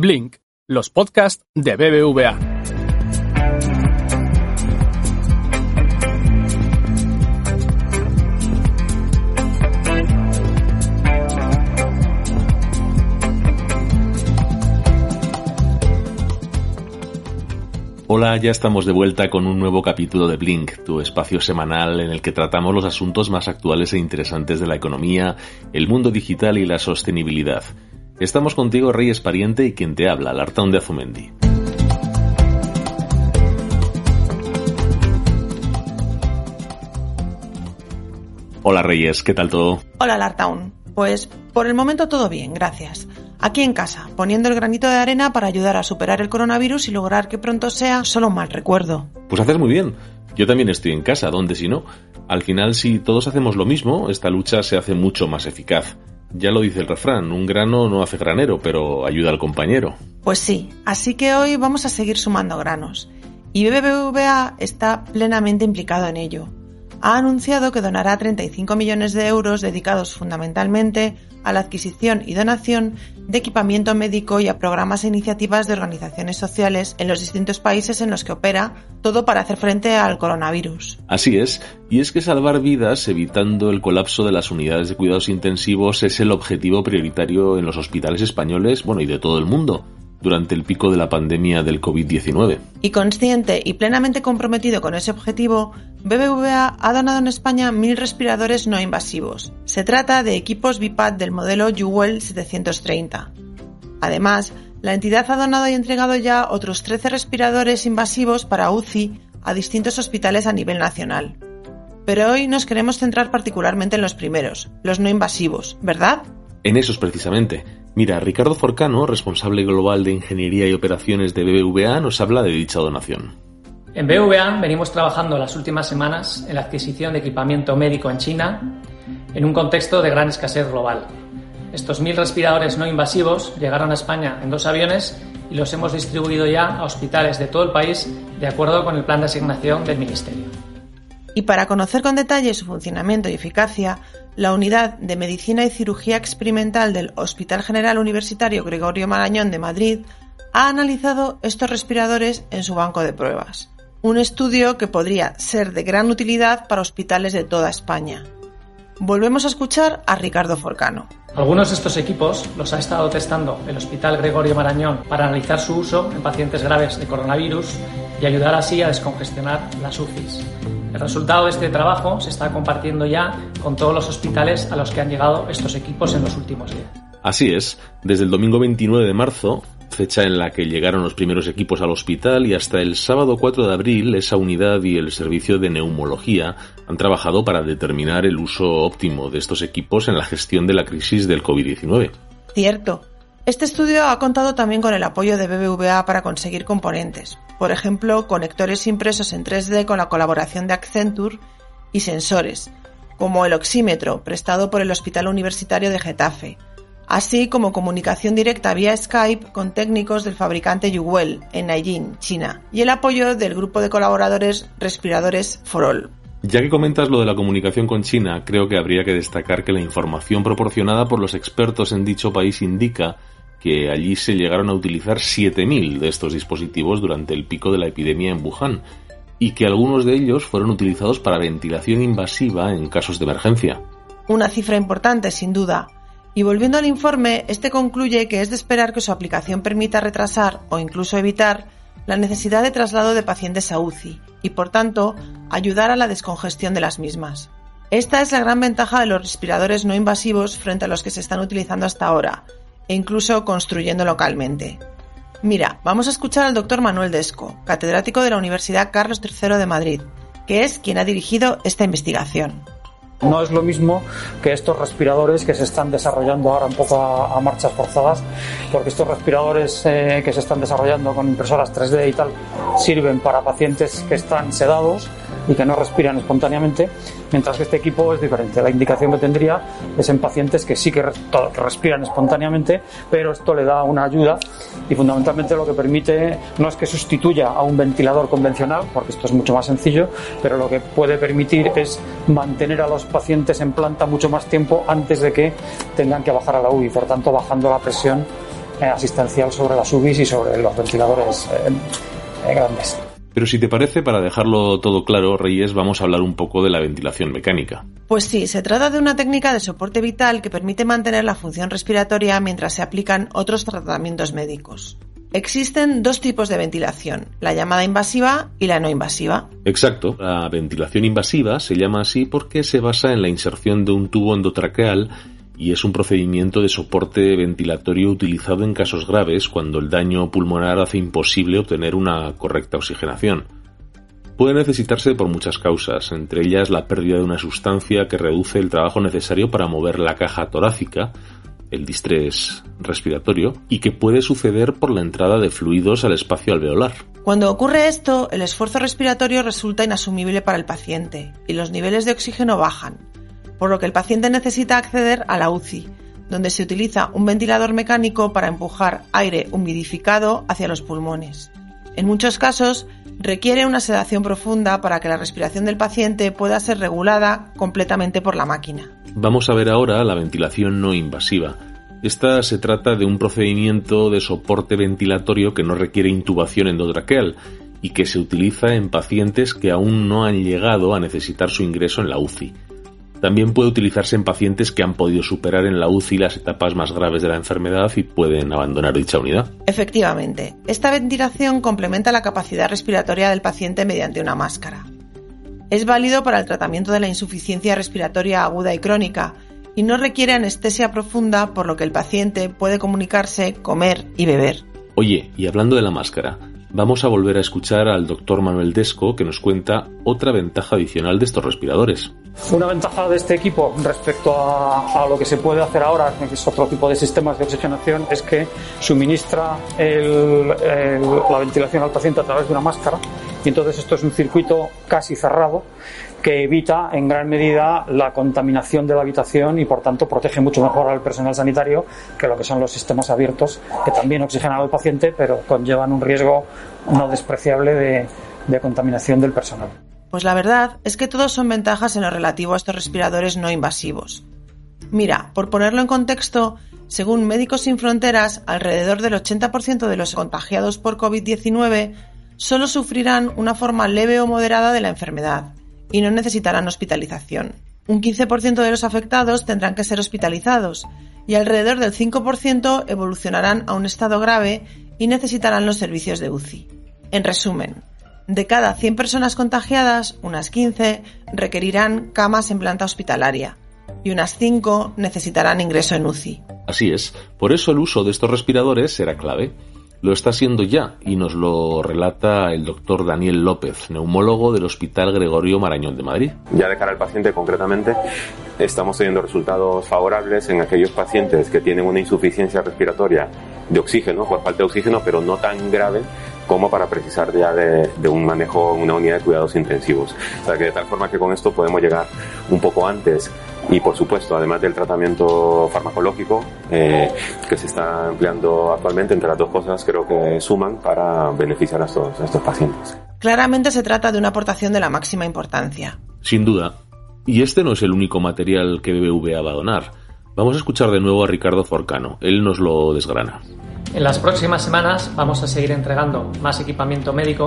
Blink, los podcasts de BBVA. Hola, ya estamos de vuelta con un nuevo capítulo de Blink, tu espacio semanal en el que tratamos los asuntos más actuales e interesantes de la economía, el mundo digital y la sostenibilidad. Estamos contigo, Reyes Pariente, y quien te habla, Lartón de Azumendi. Hola Reyes, ¿qué tal todo? Hola Lartown. Pues por el momento todo bien, gracias. Aquí en casa, poniendo el granito de arena para ayudar a superar el coronavirus y lograr que pronto sea solo un mal recuerdo. Pues haces muy bien. Yo también estoy en casa, ¿dónde si no? Al final, si todos hacemos lo mismo, esta lucha se hace mucho más eficaz. Ya lo dice el refrán, un grano no hace granero, pero ayuda al compañero. Pues sí, así que hoy vamos a seguir sumando granos. Y BBVA está plenamente implicado en ello. Ha anunciado que donará 35 millones de euros dedicados fundamentalmente a la adquisición y donación de equipamiento médico y a programas e iniciativas de organizaciones sociales en los distintos países en los que opera, todo para hacer frente al coronavirus. Así es, y es que salvar vidas evitando el colapso de las unidades de cuidados intensivos es el objetivo prioritario en los hospitales españoles, bueno, y de todo el mundo durante el pico de la pandemia del COVID-19. Y consciente y plenamente comprometido con ese objetivo, BBVA ha donado en España mil respiradores no invasivos. Se trata de equipos BIPAD del modelo Jewel 730. Además, la entidad ha donado y entregado ya otros 13 respiradores invasivos para UCI a distintos hospitales a nivel nacional. Pero hoy nos queremos centrar particularmente en los primeros, los no invasivos, ¿verdad? En esos precisamente. Mira, Ricardo Forcano, responsable global de Ingeniería y Operaciones de BBVA, nos habla de dicha donación. En BBVA venimos trabajando las últimas semanas en la adquisición de equipamiento médico en China en un contexto de gran escasez global. Estos mil respiradores no invasivos llegaron a España en dos aviones y los hemos distribuido ya a hospitales de todo el país de acuerdo con el plan de asignación del Ministerio. Y para conocer con detalle su funcionamiento y eficacia, la Unidad de Medicina y Cirugía Experimental del Hospital General Universitario Gregorio Marañón de Madrid ha analizado estos respiradores en su banco de pruebas. Un estudio que podría ser de gran utilidad para hospitales de toda España. Volvemos a escuchar a Ricardo Forcano. Algunos de estos equipos los ha estado testando el Hospital Gregorio Marañón para analizar su uso en pacientes graves de coronavirus y ayudar así a descongestionar las UCIs. El resultado de este trabajo se está compartiendo ya con todos los hospitales a los que han llegado estos equipos en los últimos días. Así es, desde el domingo 29 de marzo, fecha en la que llegaron los primeros equipos al hospital, y hasta el sábado 4 de abril, esa unidad y el servicio de neumología han trabajado para determinar el uso óptimo de estos equipos en la gestión de la crisis del COVID-19. Cierto. Este estudio ha contado también con el apoyo de BBVA para conseguir componentes, por ejemplo, conectores impresos en 3D con la colaboración de Accenture y sensores, como el oxímetro prestado por el Hospital Universitario de Getafe, así como comunicación directa vía Skype con técnicos del fabricante Yuwell en Nanjing, China, y el apoyo del grupo de colaboradores Respiradores for All. Ya que comentas lo de la comunicación con China, creo que habría que destacar que la información proporcionada por los expertos en dicho país indica que allí se llegaron a utilizar 7.000 de estos dispositivos durante el pico de la epidemia en Wuhan y que algunos de ellos fueron utilizados para ventilación invasiva en casos de emergencia. Una cifra importante, sin duda. Y volviendo al informe, este concluye que es de esperar que su aplicación permita retrasar o incluso evitar la necesidad de traslado de pacientes a UCI y, por tanto, ayudar a la descongestión de las mismas. Esta es la gran ventaja de los respiradores no invasivos frente a los que se están utilizando hasta ahora, e incluso construyendo localmente. Mira, vamos a escuchar al doctor Manuel Desco, catedrático de la Universidad Carlos III de Madrid, que es quien ha dirigido esta investigación. No es lo mismo que estos respiradores que se están desarrollando ahora un poco a, marchas forzadas, porque estos respiradores eh, que se están desarrollando con impresoras 3D y tal sirven para pacientes que están sedados y que no respiran espontáneamente, mientras que este equipo es diferente. La indicación que tendría es en pacientes que sí que, respiran espontáneamente, pero esto le da una ayuda y fundamentalmente lo que permite no es que sustituya a un ventilador convencional, porque esto es mucho más sencillo, pero lo que puede permitir es mantener a los pacientes en planta mucho más tiempo antes de que tengan que bajar a la UBI, por tanto bajando la presión asistencial sobre las UBIs y sobre los ventiladores grandes. Pero si te parece, para dejarlo todo claro, Reyes, vamos a hablar un poco de la ventilación mecánica. Pues sí, se trata de una técnica de soporte vital que permite mantener la función respiratoria mientras se aplican otros tratamientos médicos. Existen dos tipos de ventilación, la llamada invasiva y la no invasiva. Exacto, la ventilación invasiva se llama así porque se basa en la inserción de un tubo endotraqueal y es un procedimiento de soporte ventilatorio utilizado en casos graves cuando el daño pulmonar hace imposible obtener una correcta oxigenación. Puede necesitarse por muchas causas, entre ellas la pérdida de una sustancia que reduce el trabajo necesario para mover la caja torácica, el distrés respiratorio, y que puede suceder por la entrada de fluidos al espacio alveolar. Cuando ocurre esto, el esfuerzo respiratorio resulta inasumible para el paciente y los niveles de oxígeno bajan, por lo que el paciente necesita acceder a la UCI, donde se utiliza un ventilador mecánico para empujar aire humidificado hacia los pulmones. En muchos casos, requiere una sedación profunda para que la respiración del paciente pueda ser regulada completamente por la máquina. Vamos a ver ahora la ventilación no invasiva. Esta se trata de un procedimiento de soporte ventilatorio que no requiere intubación endotraqueal y que se utiliza en pacientes que aún no han llegado a necesitar su ingreso en la UCI. También puede utilizarse en pacientes que han podido superar en la UCI las etapas más graves de la enfermedad y pueden abandonar dicha unidad. Efectivamente, esta ventilación complementa la capacidad respiratoria del paciente mediante una máscara. Es válido para el tratamiento de la insuficiencia respiratoria aguda y crónica y no requiere anestesia profunda por lo que el paciente puede comunicarse, comer y beber. Oye, y hablando de la máscara, vamos a volver a escuchar al doctor Manuel Desco que nos cuenta otra ventaja adicional de estos respiradores. Una ventaja de este equipo respecto a, lo que se puede hacer ahora, que es otro tipo de sistemas de oxigenación, es que suministra la ventilación al paciente a través de una máscara y entonces esto es un circuito casi cerrado que evita en gran medida la contaminación de la habitación y por tanto protege mucho mejor al personal sanitario que lo que son los sistemas abiertos que también oxigenan al paciente pero conllevan un riesgo no despreciable de contaminación del personal. Pues la verdad es que todos son ventajas en lo relativo a estos respiradores no invasivos. Mira, por ponerlo en contexto, según Médicos Sin Fronteras, alrededor del 80% de los contagiados por COVID-19 solo sufrirán una forma leve o moderada de la enfermedad y no necesitarán hospitalización. Un 15% de los afectados tendrán que ser hospitalizados y alrededor del 5% evolucionarán a un estado grave y necesitarán los servicios de UCI. En resumen, de cada 100 personas contagiadas, unas 15 requerirán camas en planta hospitalaria y unas 5 necesitarán ingreso en UCI. Así es, por eso el uso de estos respiradores será clave. Lo está siendo ya y nos lo relata el doctor Daniel López, neumólogo del Hospital Gregorio Marañón de Madrid. Ya de cara al paciente concretamente, estamos teniendo resultados favorables en aquellos pacientes que tienen una insuficiencia respiratoria de oxígeno, por falta de oxígeno, pero no tan grave como para precisar ya de, un manejo en una unidad de cuidados intensivos. O sea que de tal forma que con esto podemos llegar un poco antes y por supuesto, además del tratamiento farmacológico eh, que se está empleando actualmente, entre las dos cosas creo que suman para beneficiar a estos, a estos pacientes. Claramente se trata de una aportación de la máxima importancia. Sin duda. Y este no es el único material que BBVA va a donar. Vamos a escuchar de nuevo a Ricardo Forcano. Él nos lo desgrana. En las próximas semanas vamos a seguir entregando más equipamiento médico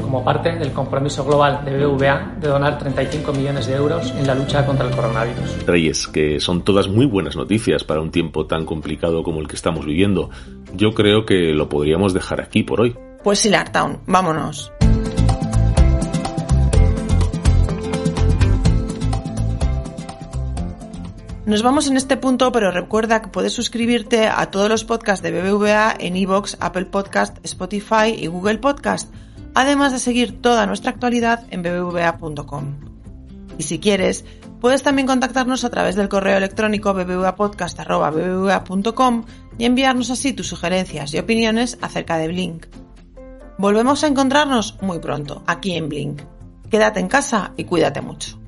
como parte del compromiso global de BBVA de donar 35 millones de euros en la lucha contra el coronavirus. Reyes, que son todas muy buenas noticias para un tiempo tan complicado como el que estamos viviendo. Yo creo que lo podríamos dejar aquí por hoy. Pues sí, Lartown, vámonos. Nos vamos en este punto, pero recuerda que puedes suscribirte a todos los podcasts de BBVA en iVoox, Apple Podcast, Spotify y Google Podcast, además de seguir toda nuestra actualidad en bbva.com. Y si quieres, puedes también contactarnos a través del correo electrónico bbvapodcast.com y enviarnos así tus sugerencias y opiniones acerca de Blink. Volvemos a encontrarnos muy pronto, aquí en Blink. Quédate en casa y cuídate mucho.